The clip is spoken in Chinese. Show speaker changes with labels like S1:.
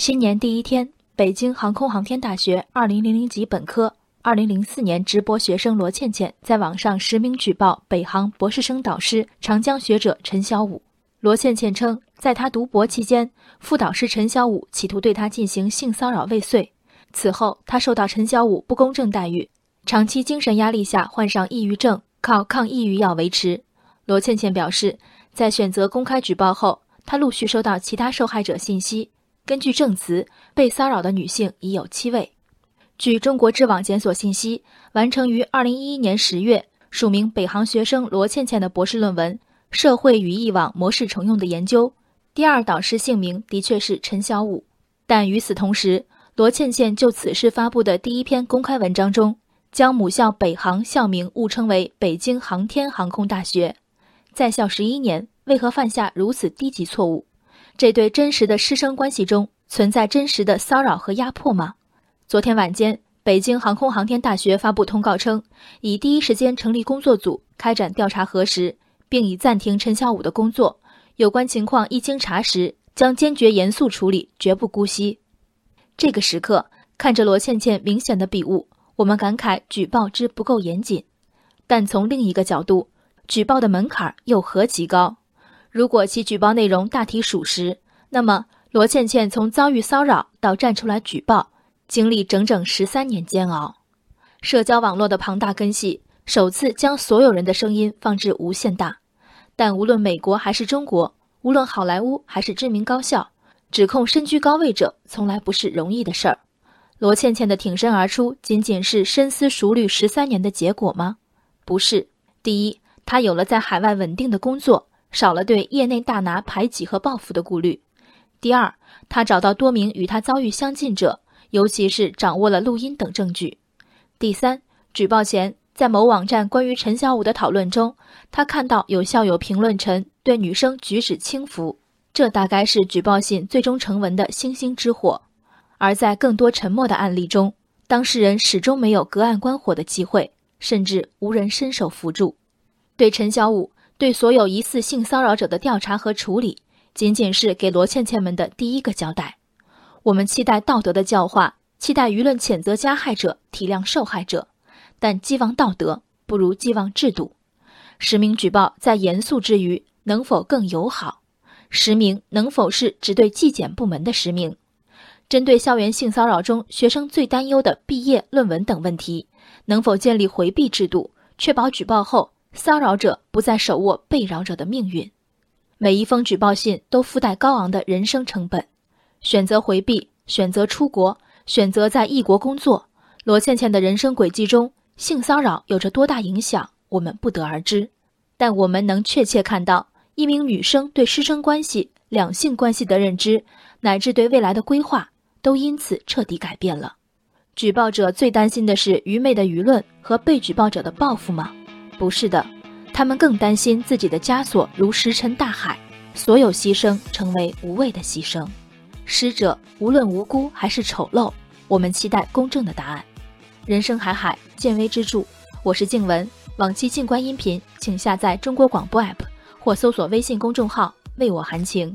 S1: 新年第一天，北京航空航天大学二零零零级本科二零零四年直博学生罗倩倩在网上实名举报北航博士生导师长江学者陈小武。罗倩倩称，在她读博期间，副导师陈小武企图对她进行性骚扰未遂，此后她受到陈小武不公正待遇，长期精神压力下患上抑郁症，靠抗抑郁药维持。罗倩倩表示，在选择公开举报后，她陆续收到其他受害者信息。根据证词，被骚扰的女性已有七位。据中国知网检索信息，完成于二零一一年十月，署名北航学生罗倩倩的博士论文《社会语义网模式重用的研究》，第二导师姓名的确是陈小武。但与此同时，罗倩倩就此事发布的第一篇公开文章中，将母校北航校名误称为北京航天航空大学。在校十一年，为何犯下如此低级错误？这对真实的师生关系中存在真实的骚扰和压迫吗？昨天晚间，北京航空航天大学发布通告称，已第一时间成立工作组开展调查核实，并已暂停陈小武的工作。有关情况一经查实，将坚决严肃处理，绝不姑息。这个时刻，看着罗倩倩明显的笔误，我们感慨举报之不够严谨。但从另一个角度，举报的门槛又何其高？如果其举报内容大体属实，那么罗倩倩从遭遇骚扰到站出来举报，经历整整十三年煎熬。社交网络的庞大根系，首次将所有人的声音放至无限大。但无论美国还是中国，无论好莱坞还是知名高校，指控身居高位者从来不是容易的事儿。罗倩倩的挺身而出，仅仅是深思熟虑十三年的结果吗？不是。第一，她有了在海外稳定的工作。少了对业内大拿排挤和报复的顾虑。第二，他找到多名与他遭遇相近者，尤其是掌握了录音等证据。第三，举报前在某网站关于陈小武的讨论中，他看到有校友评论陈对女生举止轻浮，这大概是举报信最终成文的星星之火。而在更多沉默的案例中，当事人始终没有隔岸观火的机会，甚至无人伸手扶助。对陈小武。对所有疑似性骚扰者的调查和处理，仅仅是给罗倩倩们的第一个交代。我们期待道德的教化，期待舆论谴责加害者，体谅受害者。但寄望道德，不如寄望制度。实名举报在严肃之余，能否更友好？实名能否是只对纪检部门的实名？针对校园性骚扰中学生最担忧的毕业论文等问题，能否建立回避制度，确保举报后？骚扰者不再手握被扰者的命运，每一封举报信都附带高昂的人生成本。选择回避，选择出国，选择在异国工作，罗倩倩的人生轨迹中，性骚扰有着多大影响，我们不得而知。但我们能确切看到，一名女生对师生关系、两性关系的认知，乃至对未来的规划，都因此彻底改变了。举报者最担心的是愚昧的舆论和被举报者的报复吗？不是的，他们更担心自己的枷锁如石沉大海，所有牺牲成为无谓的牺牲。施者无论无辜还是丑陋，我们期待公正的答案。人生海海，见微知著。我是静文，往期静观音频，请下载中国广播 app 或搜索微信公众号为我含情。